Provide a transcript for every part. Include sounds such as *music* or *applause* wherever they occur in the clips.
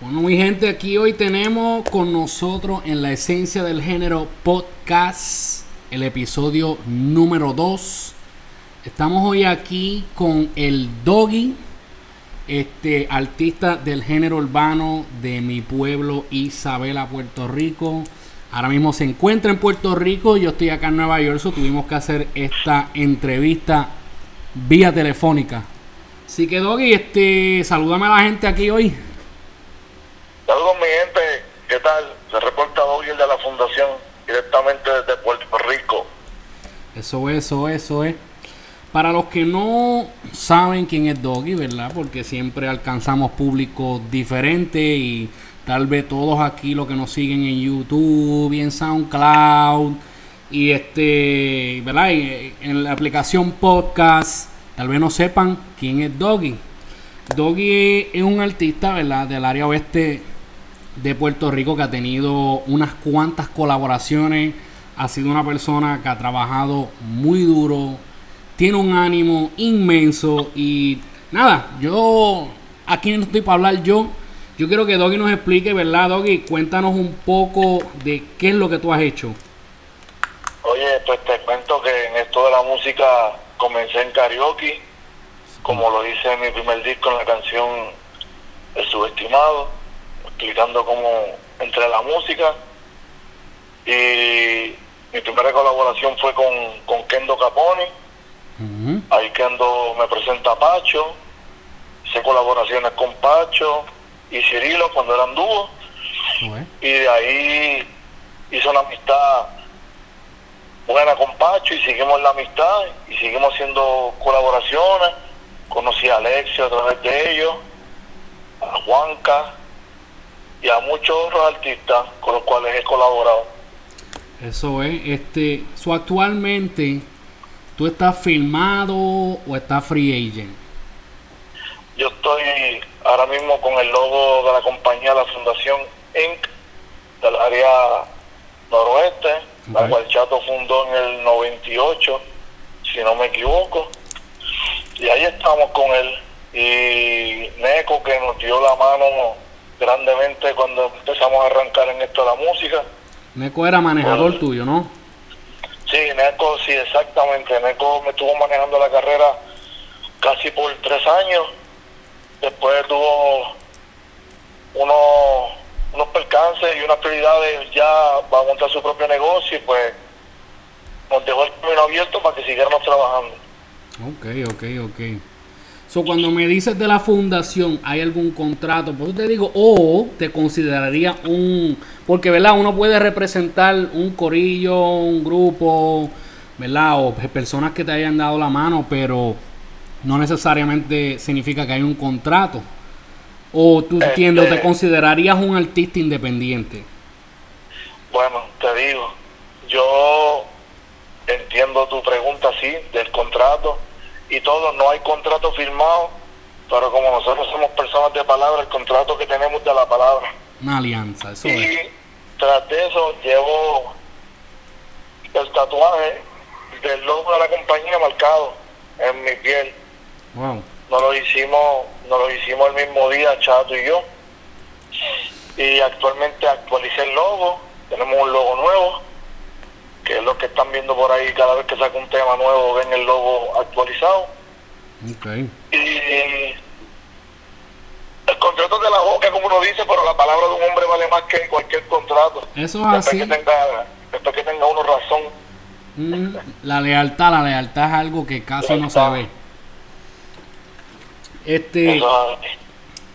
Bueno, mi gente, aquí hoy tenemos con nosotros en la esencia del género podcast el episodio número 2. Estamos hoy aquí con el Doggy, este artista del género urbano de mi pueblo Isabela, Puerto Rico. Ahora mismo se encuentra en Puerto Rico, yo estoy acá en Nueva York, so tuvimos que hacer esta entrevista vía telefónica. Así que Doggy, este, salúdame a la gente aquí hoy. Se reporta Doggy el de la Fundación directamente desde Puerto Rico. Eso es, eso es, eso es. Para los que no saben quién es Doggy, ¿verdad? Porque siempre alcanzamos públicos diferentes y tal vez todos aquí los que nos siguen en YouTube y en SoundCloud y este, ¿verdad? Y en la aplicación podcast, tal vez no sepan quién es Doggy. Doggy es un artista, ¿verdad? Del área oeste de Puerto Rico que ha tenido unas cuantas colaboraciones. Ha sido una persona que ha trabajado muy duro, tiene un ánimo inmenso y nada, yo aquí no estoy para hablar yo. Yo quiero que Doggy nos explique, ¿verdad, Doggy? Cuéntanos un poco de qué es lo que tú has hecho. Oye, pues te cuento que en esto de la música comencé en karaoke, como lo hice en mi primer disco en la canción El Subestimado explicando cómo entré a la música. Y mi primera colaboración fue con, con Kendo Caponi. Ahí Kendo me presenta a Pacho. Hice colaboraciones con Pacho y Cirilo cuando eran dúos. Y de ahí hice una amistad buena con Pacho y seguimos la amistad y seguimos haciendo colaboraciones. Conocí a Alexio a través de ellos, a Juanca, y a muchos otros artistas con los cuales he colaborado. Eso es, este, so actualmente, ¿tú estás filmado o estás free agent? Yo estoy ahora mismo con el logo de la compañía, la Fundación Inc., del área noroeste, la cual Chato fundó en el 98, si no me equivoco. Y ahí estamos con él. Y Neco, que nos dio la mano grandemente cuando empezamos a arrancar en esto de la música. Neco era manejador tuyo, ¿no? Sí, Neco, sí, exactamente. Neco me estuvo manejando la carrera casi por tres años. Después tuvo unos, unos percances y unas prioridades, ya va a montar su propio negocio y pues nos dejó el camino abierto para que siguiéramos trabajando. Ok, ok, ok. So, cuando me dices de la fundación, ¿hay algún contrato? Por eso te digo, o te consideraría un... Porque, ¿verdad? Uno puede representar un corillo, un grupo, ¿verdad? O personas que te hayan dado la mano, pero no necesariamente significa que hay un contrato. O tú Este- entiendo, te considerarías un artista independiente. Bueno, te digo, yo entiendo tu pregunta, sí, del contrato y todo, no hay contrato firmado, pero como nosotros somos personas de palabra, el contrato que tenemos de la palabra. Una alianza, eso es. Y tras de eso llevo el tatuaje del logo de la compañía marcado en mi piel. Wow. Nos lo hicimos, nos lo hicimos el mismo día, Chato y yo. Y actualmente actualicé el logo, tenemos un logo nuevo, que es lo que están viendo por ahí cada vez que saca un tema nuevo, ven el logo actualizado. Ok. Y el contrato de la boca, como uno dice, pero la palabra de un hombre vale más que cualquier contrato. Eso es así. que tenga, después que tenga uno razón. Mm, la lealtad, la lealtad es algo que casi no se ve. Este, Eso,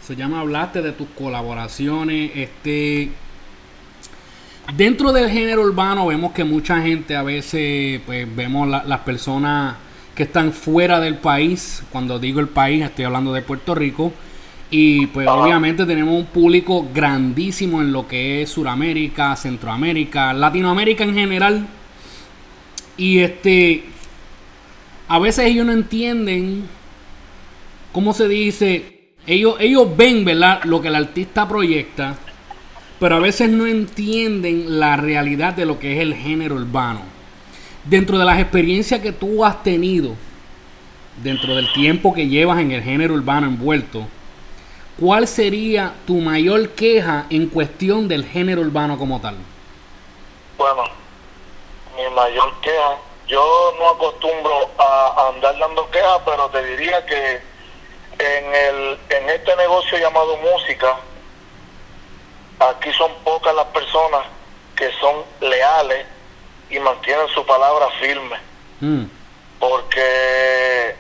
se llama, hablaste de tus colaboraciones, este, dentro del género urbano vemos que mucha gente a veces, pues vemos la- las personas que están fuera del país, cuando digo el país estoy hablando de Puerto Rico, y pues obviamente tenemos un público grandísimo en lo que es Suramérica, Centroamérica, Latinoamérica en general, y este, a veces ellos no entienden ¿cómo se dice? Ellos, ellos ven, ¿verdad? Lo que el artista proyecta, pero a veces no entienden la realidad de lo que es el género urbano. Dentro de las experiencias que tú has tenido, dentro del tiempo que llevas en el género urbano envuelto, ¿cuál sería tu mayor queja en cuestión del género urbano como tal? Bueno, mi mayor queja, yo no acostumbro a, andar dando quejas, pero te diría que en, el, en este negocio llamado música, aquí son pocas las personas que son leales y mantienen su palabra firme. Mm. Porque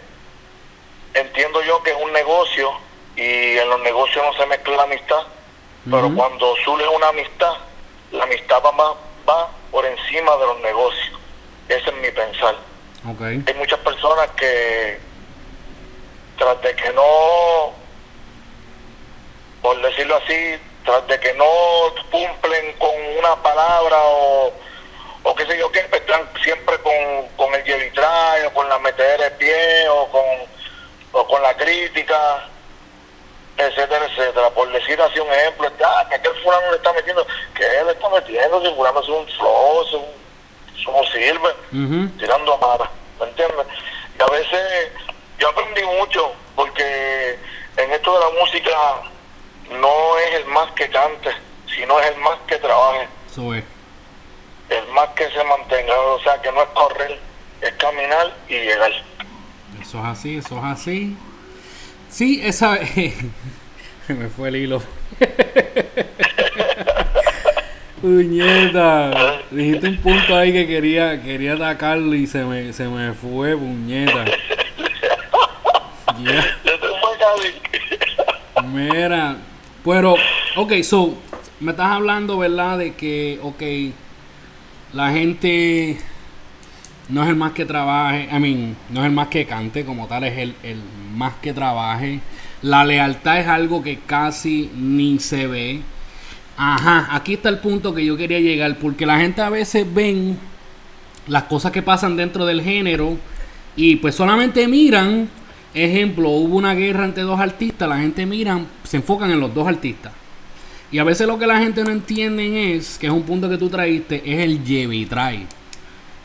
entiendo yo que es un negocio y en los negocios no se mezcla la amistad, pero cuando surge una amistad, la amistad va, va por encima de los negocios. Ese es mi pensar. Hay muchas personas que, tras de que no, por decirlo así, tras de que no cumplen con una palabra o, o qué sé yo qué, están siempre con, con el llevitray o con la meter de pie o con, o con la crítica etcétera, etcétera. Por decir así un ejemplo, ah, que aquel fulano le está metiendo, que él está metiendo, si fulano es un flow, es un, como sirve, tirando a ¿me entiendes? Y a veces yo aprendí mucho, porque en esto de la música no es el más que cante, sino es el más que trabaje. Eso es. El más que se mantenga, o sea, que no es correr, es caminar y llegar. Eso es así, eso es así. Sí, esa. *laughs* Se me fue el hilo. *laughs* puñeta. Dijiste un punto ahí que quería, quería atacarlo y se me, se me fue, puñeta. *laughs* Mira, pero, ok, so, me estás hablando, ¿verdad? De que, ok, la gente no es el más que trabaje, I mean, no es el más que cante, como tal, es el, el más que trabaje. La lealtad es algo que casi ni se ve. Ajá, aquí está el punto que yo quería llegar, porque la gente a veces ven las cosas que pasan dentro del género y pues solamente miran, ejemplo, hubo una guerra entre dos artistas, la gente miran, se enfocan en los dos artistas. Y a veces lo que la gente no entiende es, que es un punto que tú traíste, es el trae.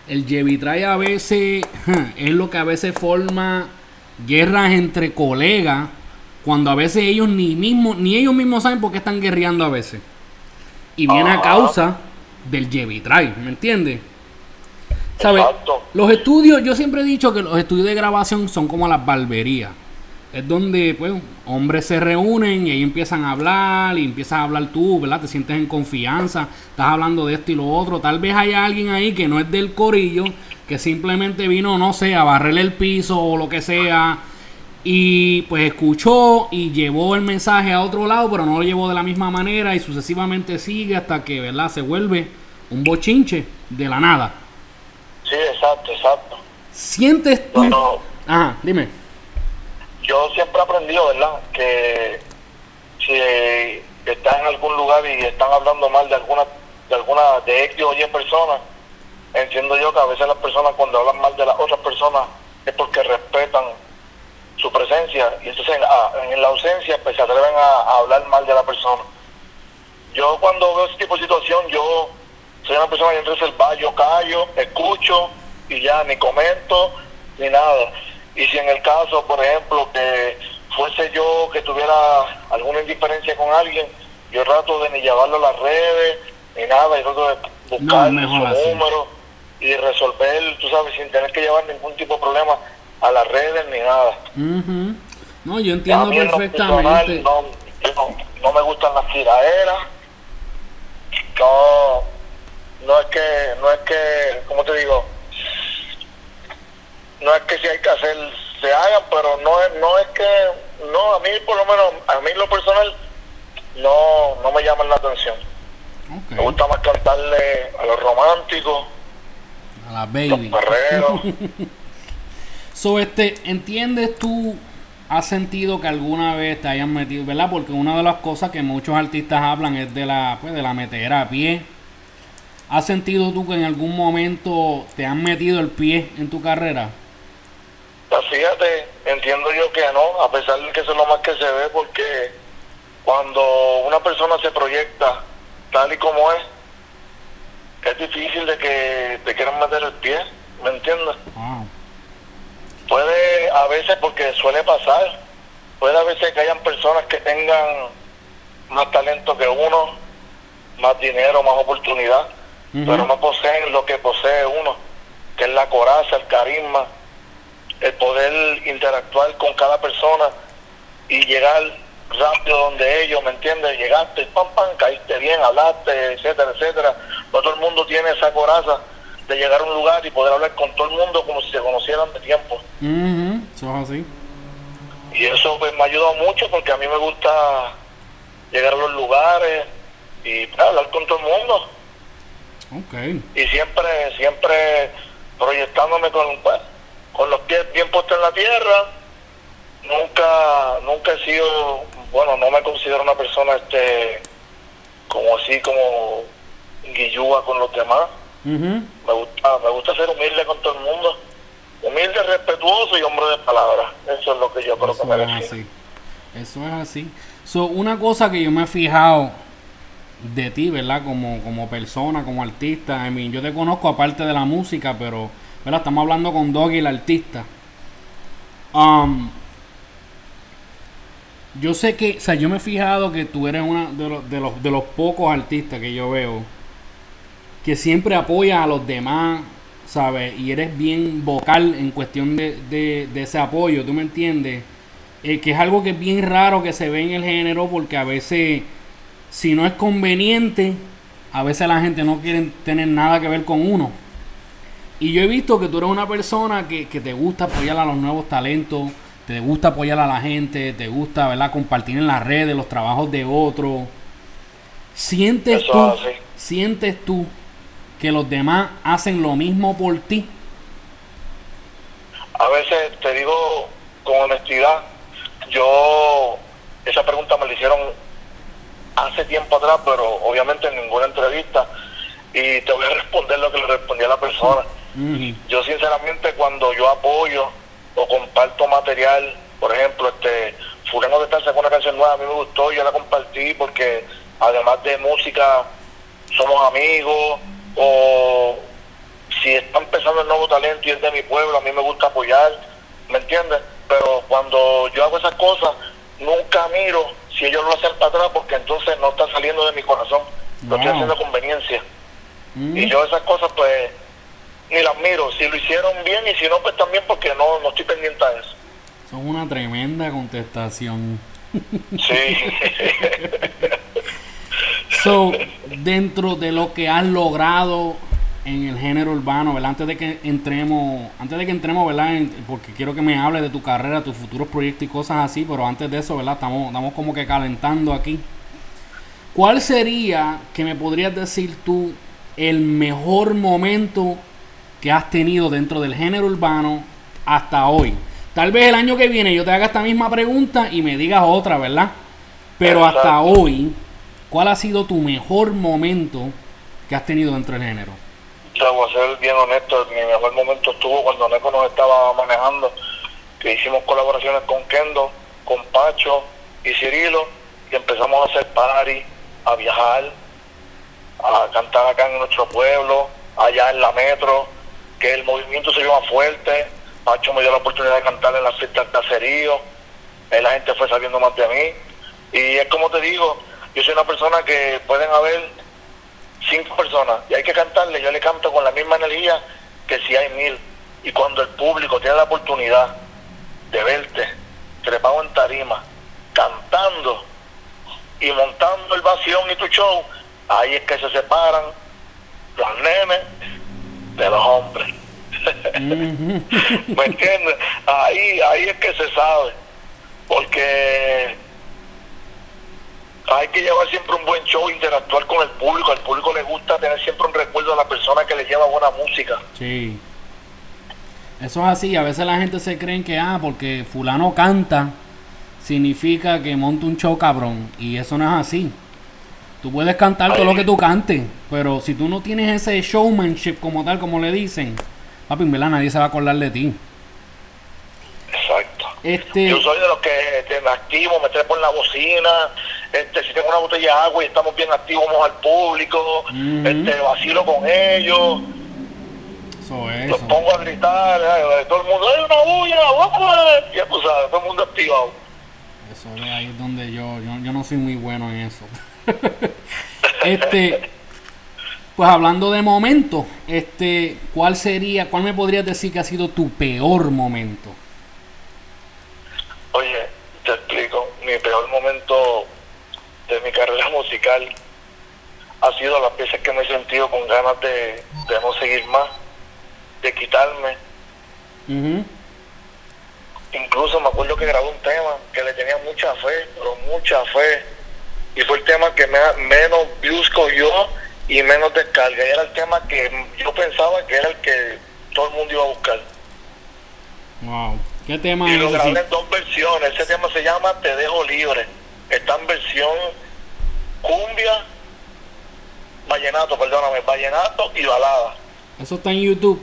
El trae a veces *laughs* es lo que a veces forma guerras entre colegas cuando a veces ellos ni mismo, ni ellos mismos saben por qué están guerreando a veces. Y viene a causa del Jevitray, ¿me entiendes? ¿Sabes? Los estudios, yo siempre he dicho que los estudios de grabación son como las barberías. Es donde, pues, hombres se reúnen y ahí empiezan a hablar y empiezas a hablar tú, ¿verdad? Te sientes en confianza, estás hablando de esto y lo otro. Tal vez haya alguien ahí que no es del corillo que simplemente vino, no sé, a barrerle el piso o lo que sea. Y pues escuchó y llevó el mensaje a otro lado, pero no lo llevó de la misma manera y sucesivamente sigue hasta que, ¿verdad? Se vuelve un bochinche de la nada. Sí, exacto, exacto. ¿Sientes tú? Ajá, dime. Yo siempre he aprendido, ¿verdad? Que si estás en algún lugar y están hablando mal de alguna, de alguna, de X o Y personas, entiendo yo que a veces las personas cuando hablan mal de las otras personas es porque respetan su presencia y entonces en, la ausencia pues se atreven a, hablar mal de la persona. Yo cuando veo ese tipo de situación, yo una persona entonces va, yo callo, escucho y ya ni comento ni nada. Y si en el caso, por ejemplo, que fuese yo que tuviera alguna indiferencia con alguien, yo trato de ni llevarlo a las redes ni nada, y trato de buscar su número y resolver, tú sabes, sin tener que llevar ningún tipo de problema a las redes ni nada. No, yo entiendo perfectamente. No, no, me gustan las tiraderas. No, no es que, no es que, ¿cómo te digo? No es que si hay que hacer, se hagan, pero no es, no es que, no, a mí por lo menos, a mí lo personal, no, no me llaman la atención. Me gusta más cantarle a los románticos a la baby. *laughs* so, este, ¿entiendes tú? ¿Has sentido que alguna vez te hayan metido, verdad? Porque una de las cosas que muchos artistas hablan es de la, pues, de la metera a pie. ¿Has sentido tú que en algún momento te han metido el pie en tu carrera? Pues fíjate, entiendo yo que no, a pesar de que eso es lo más que se ve, porque cuando una persona se proyecta tal y como es, es difícil de que te quieran meter el pie, ¿me entiendes? Puede, a veces, porque suele pasar, puede a veces que hayan personas que tengan más talento que uno, más dinero, más oportunidad, pero no poseen lo que posee uno, que es la coraza, el carisma, el poder interactuar con cada persona y llegar rápido donde ellos, ¿me entiendes? Llegaste, pam, pam, caíste bien, hablaste, etcétera, etcétera. No todo el mundo tiene esa coraza de llegar a un lugar y poder hablar con todo el mundo como si se conocieran de tiempo. Es así. Y eso pues, me ha ayudado mucho porque a mí me gusta llegar a los lugares y pues, hablar con todo el mundo. Okay. Y siempre, siempre proyectándome con, pues, con los pies bien puestos en la tierra. Nunca, nunca he sido, bueno, no me considero una persona este como así como guillúa con los demás. Me gusta, me gusta ser humilde con todo el mundo. Humilde, respetuoso y hombre de palabra. Eso es lo que yo creo que me es así. Eso es así. So, una cosa que yo me he fijado de ti, ¿verdad? Como, como persona, como artista. I mean, yo te conozco aparte de la música, pero, ¿verdad? Estamos hablando con Doggy, el artista. Um, yo sé que, o sea, yo me he fijado que tú eres uno de los, de los, de los pocos artistas que yo veo que siempre apoya a los demás, ¿sabes? Y eres bien vocal en cuestión de, de, ese apoyo, ¿tú me entiendes? Eh, que es algo que es bien raro que se ve en el género porque a veces, si no es conveniente, a veces la gente no quiere tener nada que ver con uno. Y yo he visto que tú eres una persona que, que te gusta apoyar a los nuevos talentos, te gusta apoyar a la gente, te gusta, ¿verdad? Compartir en las redes los trabajos de otros. ¿Sientes tú, sientes tú que los demás hacen lo mismo por ti? A veces te digo con honestidad, yo esa pregunta me la hicieron hace tiempo atrás, pero obviamente en ninguna entrevista y te voy a responder lo que le respondí a la persona. Yo sinceramente cuando yo apoyo o comparto material, por ejemplo, este Fulano de Tal sacó una canción nueva, a mí me gustó, yo la compartí porque además de música somos amigos, o si está empezando el nuevo talento y es de mi pueblo, a mí me gusta apoyar, ¿me entiendes? Pero cuando yo hago esas cosas, nunca miro si ellos lo hacen para atrás porque entonces no está saliendo de mi corazón, lo estoy haciendo conveniencia. Mm. Y yo esas cosas pues ni las miro, si lo hicieron bien y si no, pues también porque no, no estoy pendiente a eso. Son una tremenda contestación. *laughs* Sí. so, dentro de lo que has logrado en el género urbano, ¿verdad? Antes de que entremos, antes de que entremos, ¿verdad? porque quiero que me hables de tu carrera, tus futuros proyectos y cosas así, pero antes de eso, ¿verdad? Estamos, estamos como que calentando aquí. ¿Cuál sería, que me podrías decir tú, el mejor momento que has tenido dentro del género urbano hasta hoy. Tal vez el año que viene yo te haga esta misma pregunta y me digas otra, ¿verdad? Pero hasta hoy, ¿cuál ha sido tu mejor momento que has tenido dentro del género? Yo voy a ser bien honesto, mi mejor momento estuvo cuando Neko nos estaba manejando, que hicimos colaboraciones con Kendo, con Pacho y Cirilo, y empezamos a hacer party, a viajar, a cantar acá en nuestro pueblo, allá en la metro, que el movimiento se lleva fuerte. Pacho me dio la oportunidad de cantar en la fiesta del caserío. La gente fue sabiendo más de mí. Y es como te digo, yo soy una persona que pueden haber cinco personas y hay que cantarle. Yo le canto con la misma energía que si hay mil. Y cuando el público tiene la oportunidad de verte trepado en tarima, cantando y montando el vacío y tu show, ahí es que se separan los nenes de los hombres. *laughs* ¿Me entiendes? Ahí, ahí es que se sabe. Porque hay que llevar siempre un buen show, interactuar con el público. Al público le gusta tener siempre un recuerdo de la persona que le lleva buena música. Sí. Eso es así. A veces la gente se cree que, ah, porque fulano canta, significa que monta un show cabrón. Y eso no es así. Tú puedes cantar todo lo que tú cantes, pero si tú no tienes ese showmanship como tal, como le dicen, papi, en verdad nadie se va a acordar de ti. Exacto. Este... Yo soy de los que me activo, me trepo en la bocina, este, si tengo una botella de agua y estamos bien activos, vamos al público, este, vacilo con ellos. Eso es. Los pongo a gritar, todo el mundo, hay una bulla, ya tú sabes, todo el mundo activado. eso, ahí es donde yo, yo, yo no soy muy bueno en eso. *laughs* este, pues hablando de momentos, este, ¿cuál sería, cuál me podrías decir que ha sido tu peor momento? Oye, te explico, mi peor momento de mi carrera musical ha sido las veces que me he sentido con ganas de, no seguir más, de quitarme. Incluso me acuerdo que grabé un tema que le tenía mucha fe, pero mucha fe. Y fue el tema que me, menos views cogió y menos descarga. Y era el tema que yo pensaba que era el que todo el mundo iba a buscar. Wow. ¿Qué tema y lo grabé en dos versiones. Ese tema se llama Te dejo libre. Está en versión cumbia, vallenato, perdóname, vallenato y balada. ¿Eso está en YouTube?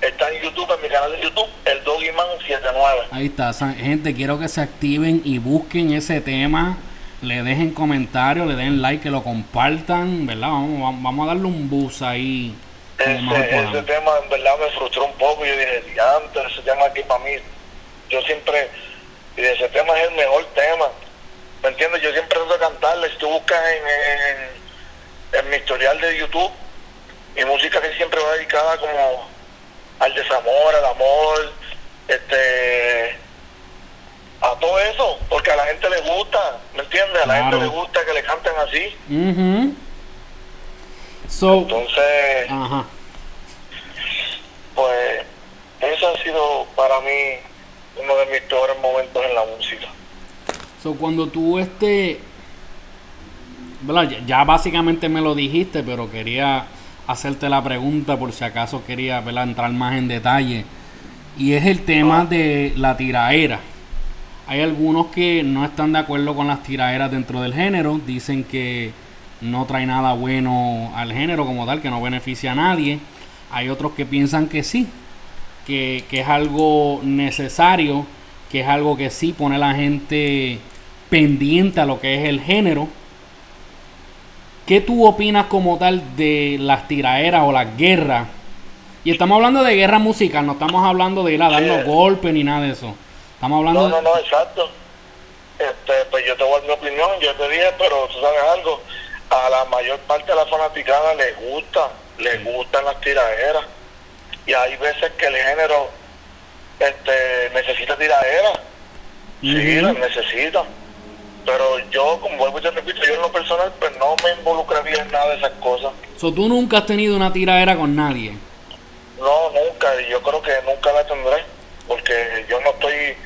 Está en YouTube, en mi canal de YouTube, el Doggyman 79. Ahí está, gente, quiero que se activen y busquen ese tema, le dejen comentarios, le den like, que lo compartan, ¿verdad? Vamos, vamos a darle un bus ahí. Ese, ese tema en verdad me frustró un poco, yo dije, antes ese tema aquí para mí, yo siempre, y ese tema es el mejor tema, ¿me entiendes? Yo siempre trato de cantarle, si tú buscas en, en mi historial de YouTube, mi música que siempre va dedicada como al desamor, al amor, este a todo eso, porque a la gente le gusta, ¿me entiendes? A la gente le gusta que le canten así. Entonces, pues eso ha sido para mí uno de mis peores momentos en la música. So, cuando tú este, ya básicamente me lo dijiste, pero quería hacerte la pregunta por si acaso quería entrar más en detalle. Y es el tema de la tiraera. Hay algunos que no están de acuerdo con las tiraeras dentro del género. Dicen que no trae nada bueno al género como tal, que no beneficia a nadie. Hay otros que piensan que sí, que, que es algo necesario, que es algo que sí pone a la gente pendiente a lo que es el género ¿Qué tú opinas como tal de las tiraeras o las guerras? Y estamos hablando de guerra musical, no estamos hablando de ir a darnos golpes ni nada de eso. Estamos hablando no, no, no, exacto. Este, pues yo te voy a dar mi opinión, yo te dije, pero tú sabes algo, a la mayor parte de la fanaticada les gusta, les gustan las tiraderas. Y hay veces que el género este, necesita tiraderas. Sí, las necesita pero yo, como vuelvo y te repito, yo en lo personal, pues no me involucraría en nada de esas cosas. So, ¿Tú nunca has tenido una tiradera con nadie? No, nunca, y yo creo que nunca la tendré, porque yo no estoy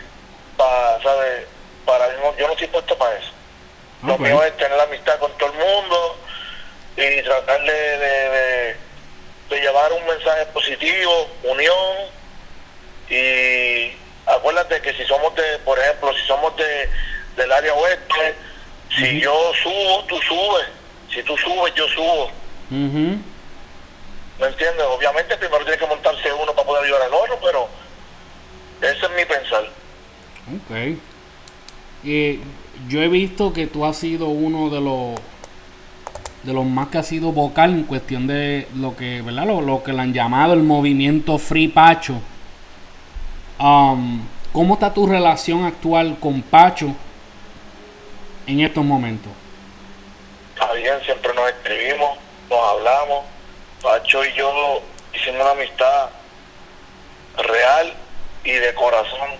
para, ¿sabes? Para, yo no estoy puesto para eso. Lo mío es tener amistad con todo el mundo y tratar de, de, de llevar un mensaje positivo, unión, y acuérdate que si somos de, por ejemplo, si somos de del área oeste. Si yo subo, tú subes. Si tú subes, yo subo. ¿Me entiendes? Obviamente primero tiene que montarse uno para poder ayudar al otro, pero ese es mi pensar. Ok. y yo he visto que tú has sido uno de los de los más que ha sido vocal en cuestión de lo que, ¿verdad? Lo, lo que le han llamado el movimiento Free Pacho. Um, ¿Cómo está tu relación actual con Pacho? En estos momentos? Está bien, siempre nos escribimos, nos hablamos. Pacho y yo hicimos una amistad real y de corazón.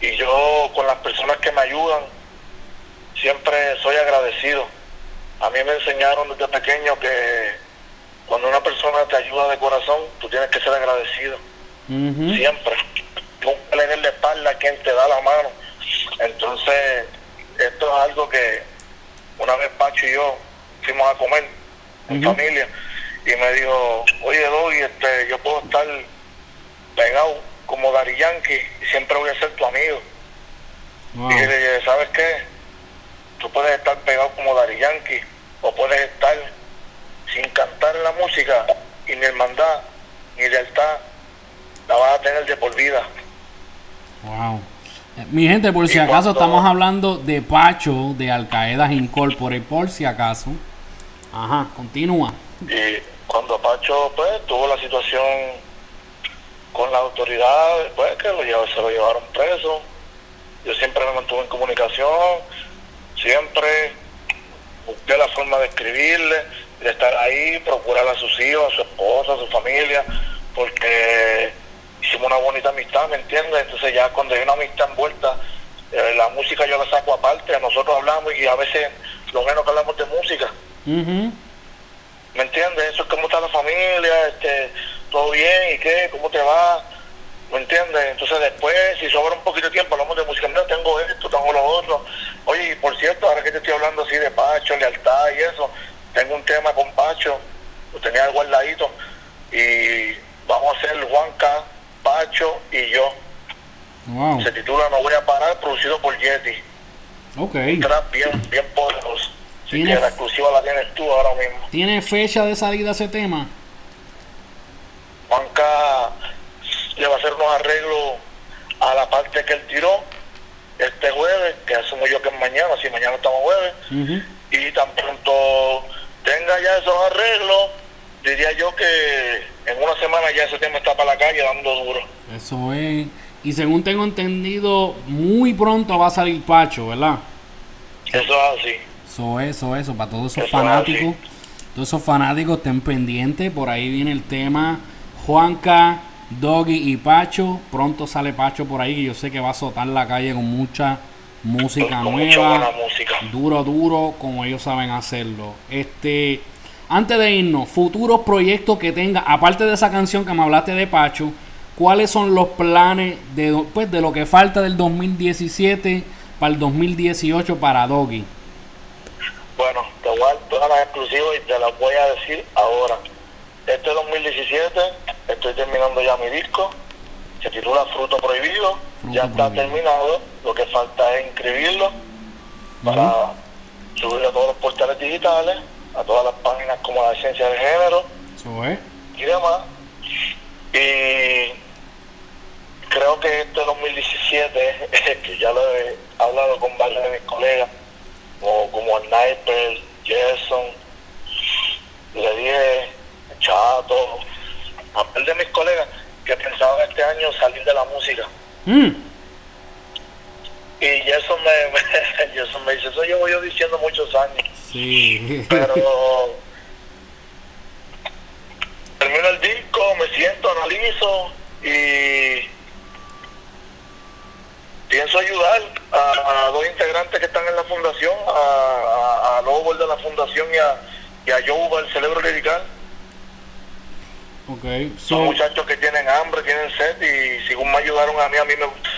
Y yo con las personas que me ayudan, siempre soy agradecido. A mí me enseñaron desde pequeño que cuando una persona te ayuda de corazón, tú tienes que ser agradecido. Siempre. Nunca le la espalda a quien te da la mano. Entonces, esto es algo que una vez Pacho y yo fuimos a comer en familia y me dijo, oye Doggy, este, yo puedo estar pegado como Dari Yankee y siempre voy a ser tu amigo. Y le dije, ¿sabes qué? Tú puedes estar pegado como Dari Yankee o puedes estar sin cantar la música y ni hermandad ni lealtad la vas a tener de por vida. Wow. Mi gente, por si acaso estamos hablando de Pacho de Al Qaeda Incorporated, por si acaso. Ajá, continúa. Y cuando Pacho pues tuvo la situación con las autoridades, pues que lo se lo llevaron preso yo siempre me mantuve en comunicación, siempre busqué la forma de escribirle, de estar ahí, procurar a sus hijos, a su esposa, a su familia, porque hicimos una bonita amistad, ¿me entiendes? Entonces ya cuando hay una amistad envuelta, eh, la música yo la saco aparte, nosotros hablamos y a veces lo menos que hablamos de música. ¿Me entiendes? Eso es como está la familia, este, todo bien, ¿y qué? ¿Cómo te va? ¿Me entiendes? Entonces después, si sobra un poquito de tiempo, hablamos de música, mira, tengo esto, tengo lo otro. Oye, y por cierto, ahora que te estoy hablando así de Pacho, lealtad y eso, tengo un tema con Pacho, lo tenía al guardadito, y vamos a hacer Juanca, Pacho y yo. Se titula No voy a parar, producido por Yeti. Ok. trap bien, bien poderoso. ¿Tiene, la exclusiva la tienes tú ahora mismo. ¿Tiene fecha de salida ese tema? Juanca le va a hacer unos arreglos a la parte que él tiró este jueves, que asumo yo que es mañana, si mañana estamos jueves, y tan pronto tenga ya esos arreglos, diría yo que en una semana ya ese tema está para la calle dando duro. Eso es. Y según tengo entendido, muy pronto va a salir Pacho, ¿verdad? Eso es así. Eso es, eso, eso, para todos esos fanáticos. Todos esos fanáticos estén pendientes. Por ahí viene el tema Juanca, Doggy y Pacho. Pronto sale Pacho por ahí, que yo sé que va a azotar la calle con mucha música nueva. Duro, duro, como ellos saben hacerlo. Este, antes de irnos, futuros proyectos que tenga, aparte de esa canción que me hablaste de Pacho, ¿cuáles son los planes de, pues, de lo que falta del 2017 para el 2018 para Doggy? Bueno, te voy a dar todas las exclusivas y te las voy a decir ahora. Este 2017 estoy terminando ya mi disco, se titula Fruto Prohibido, ya está terminado, lo que falta es inscribirlo para subirlo a todos los portales digitales, a todas las páginas como la esencia de género y demás. Y creo que este 2017, *laughs* que ya lo he hablado con varios de mis colegas, como, como Sniper, Jason, le dije, Chato, a par de mis colegas que pensaban este año salir de la música. Mm. Y Jason me, *laughs* me dice, eso yo voy diciendo muchos años. Sí. Pero *laughs* termino el disco, me siento, analizo y pienso ayudar a, dos integrantes que están en la fundación, a, a, Lobo de la fundación y a, y a Joe, el cerebro lirical. Okay. Son muchachos que tienen hambre, tienen sed y según me ayudaron a mí, a mí me gusta.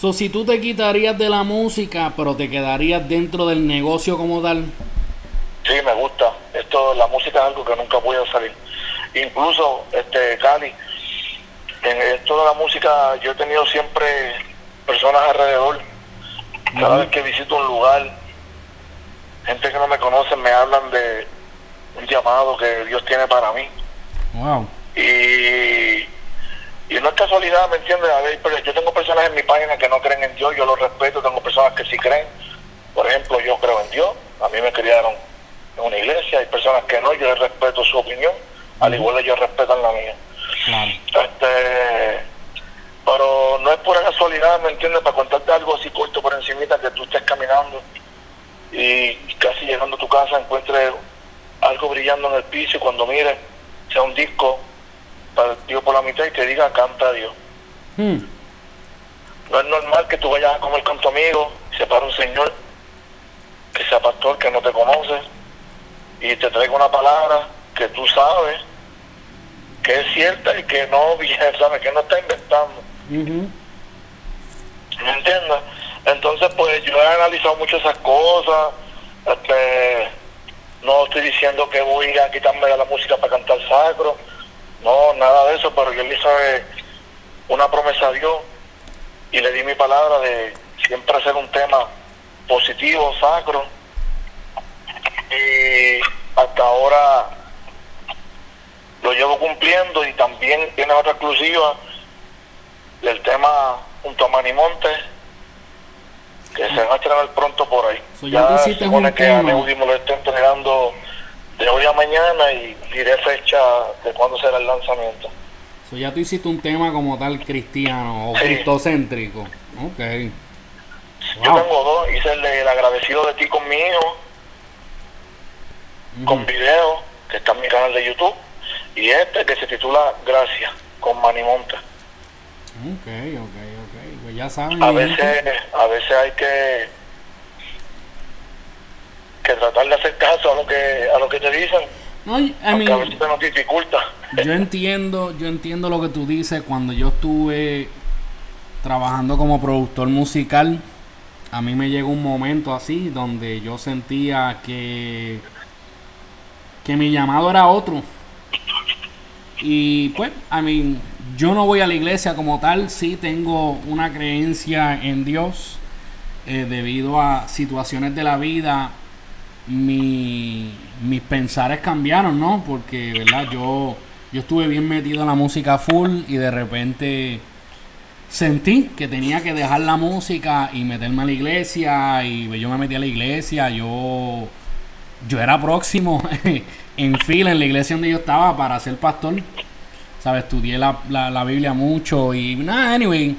So, si tú te quitarías de la música, pero te quedarías dentro del negocio como tal. Sí, me gusta. Esto, la música es algo que nunca puedo salir. Incluso, este, Cali, en esto de la música yo he tenido siempre personas alrededor. Cada vez que visito un lugar, gente que no me conoce me hablan de un llamado que Dios tiene para mí. Wow. Y, y no es casualidad, ¿me entiendes? A ver, pero yo tengo personas en mi página que no creen en Dios, yo los respeto, tengo personas que sí creen. Por ejemplo, yo creo en Dios, a mí me criaron en una iglesia, hay personas que no, yo respeto su opinión, al igual que ellos respetan la mía. Este, pero no es pura casualidad, ¿me entiendes? Para contarte algo así corto por encimita, que tú estés caminando y casi llegando a tu casa encuentres algo brillando en el piso y cuando mires sea un disco partido por la mitad y te diga canta a Dios. Hmm. No es normal que tú vayas a comer con tu amigo, se para un señor que sea pastor, que no te conoce, y te traiga una palabra que tú sabes que es cierta y que no *laughs* ¿sabes? que no está inventando. ¿Me entiendes? Entonces, pues yo he analizado mucho esas cosas. Este, no estoy diciendo que voy a quitarme de la música para cantar sacro. No, nada de eso, pero yo le hice una promesa a Dios y le di mi palabra de siempre hacer un tema positivo, sacro. Y hasta ahora lo llevo cumpliendo y también tiene otra exclusiva del tema junto a Manimonte que se va a estrenar pronto por ahí. ya, se supone que a último lo estoy entregando de hoy a mañana y diré fecha de cuándo será el lanzamiento. So ya tú hiciste un tema como tal cristiano o cristocéntrico. Ok. Yo tengo dos. Hice el, el agradecido de ti con mi hijo, con video, que está en mi canal de YouTube. Y este que se titula Gracias, con Manny Monta. Ok, ok, ok. Pues ya saben. A veces, a veces hay que que tratar de hacer caso a lo que a lo que te dicen. No, a, veces nos dificulta. Yo entiendo, yo entiendo lo que tú dices. Cuando yo estuve trabajando como productor musical, a mí me llegó un momento así donde yo sentía que que mi llamado era otro. Y pues, a mí, yo no voy a la iglesia como tal, sí tengo una creencia en Dios. Eh, debido a situaciones de la vida, mi, mis pensares cambiaron, ¿no? Porque, ¿verdad? Yo, yo estuve bien metido en la música full y de repente sentí que tenía que dejar la música y meterme a la iglesia y yo me metí a la iglesia, yo yo era próximo *laughs* en fila en la iglesia donde yo estaba para ser pastor. ¿Sabes? Estudié la, la, Biblia mucho y nada, anyway.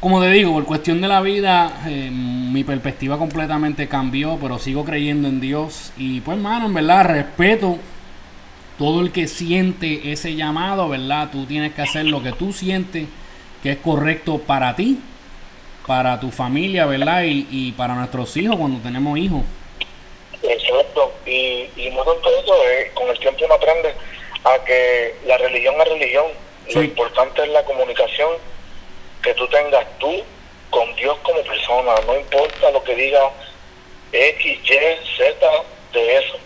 Como te digo, por cuestión de la vida, eh, mi perspectiva completamente cambió, pero sigo creyendo en Dios. Y pues, hermano, en verdad, respeto todo el que siente ese llamado, ¿verdad? Tú tienes que hacer lo que tú sientes que es correcto para ti, para tu familia, ¿verdad? Y, y para nuestros hijos cuando tenemos hijos. Exacto, y, y no tanto eso, eh, con el tiempo uno aprende a que la religión es religión, lo importante es la comunicación que tú tengas tú con Dios como persona, no importa lo que diga X, Y, Z de eso,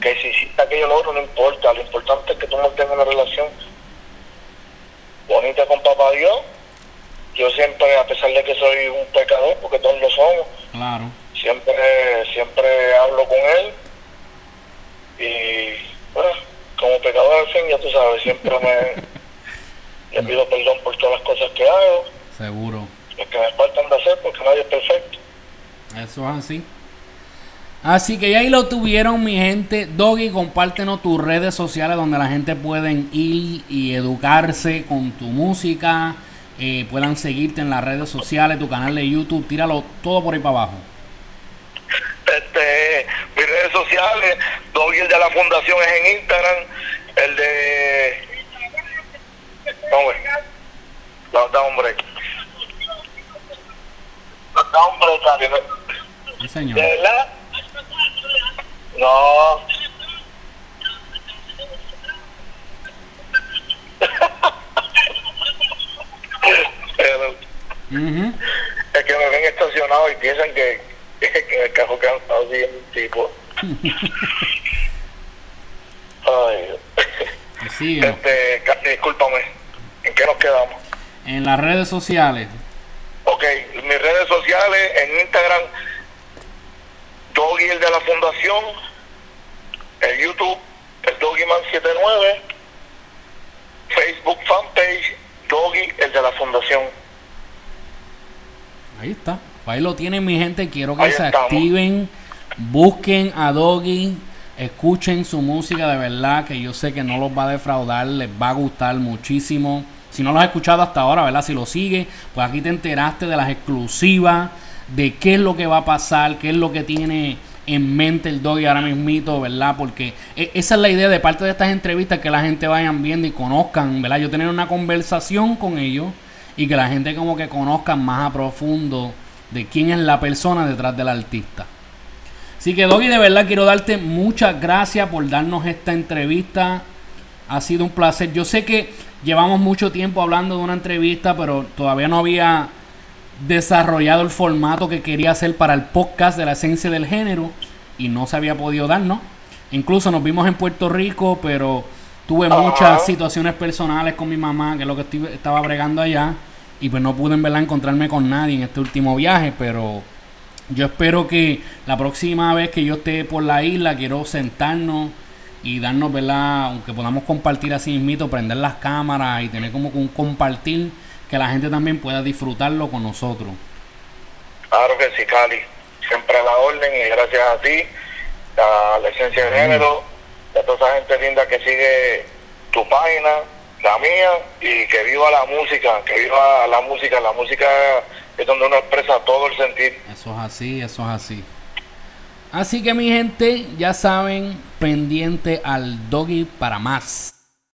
que si hiciste aquello lo otro no importa, lo importante es que tú mantengas una relación bonita con papá Dios, yo siempre, a pesar de que soy un pecador, porque todos lo somos, claro. siempre siempre hablo con él. Y bueno, como pecador al fin ya tú sabes siempre me le pido perdón por todas las cosas que hago seguro lo que me faltan de hacer porque nadie es perfecto eso es así Así que ya ahí lo tuvieron mi gente. Doggy, compártenos tus redes sociales donde la gente pueden ir y educarse con tu música. Eh, puedan seguirte en las redes sociales, tu canal de YouTube. Tíralo todo por ahí para abajo este mis redes sociales, Doggy el de la fundación es en Instagram, el de hombre, la da hombre. La da hombre, Sí, señor. ¿De verdad? No. Es que me ven estacionado y piensan que en el carro cansado así un tipo. *laughs* Ay, sí, este, discúlpame, ¿en qué nos quedamos? En las redes sociales. Ok, mis redes sociales, en Instagram, Doggy el de la Fundación, en YouTube, el Doggyman79, Facebook fanpage, Doggy el de la Fundación. Ahí está. Ahí lo tienen mi gente. Quiero que se activen. Busquen a Doggy. Escuchen su música de verdad. Que yo sé que no los va a defraudar. Les va a gustar muchísimo. Si no lo has escuchado hasta ahora, ¿verdad? Si lo sigue, pues aquí te enteraste de las exclusivas. De qué es lo que va a pasar. Qué es lo que tiene en mente el Doggy ahora mismito, ¿verdad? Porque e, esa es la idea de parte de estas entrevistas, que la gente vayan viendo y conozcan, ¿verdad? Yo tener una conversación con ellos y que la gente como que conozcan más a profundo de quién es la persona detrás del artista. Así que Doggy, de verdad quiero darte muchas gracias por darnos esta entrevista. Ha sido un placer. Yo sé que llevamos mucho tiempo hablando de una entrevista, pero todavía no había desarrollado el formato que quería hacer para el podcast de la esencia del género y no se había podido dar, ¿no? Incluso nos vimos en Puerto Rico, pero tuve muchas situaciones personales con mi mamá, que es lo que estaba bregando allá y pues no pude en verdad encontrarme con nadie en este último viaje, pero yo espero que la próxima vez que yo esté por la isla quiero sentarnos y darnos, ¿verdad? Aunque podamos compartir así mismito, prender las cámaras y tener como un compartir que la gente también pueda disfrutarlo con nosotros. Claro que sí, Cali. Siempre a la orden y gracias a ti, a la esencia de género, a toda esa gente linda que sigue tu página, la mía, y que viva la música, que viva la música. La música es donde uno expresa todo el sentir. Eso es así, eso es así. Así que mi gente, ya saben, pendiente al doggy para más.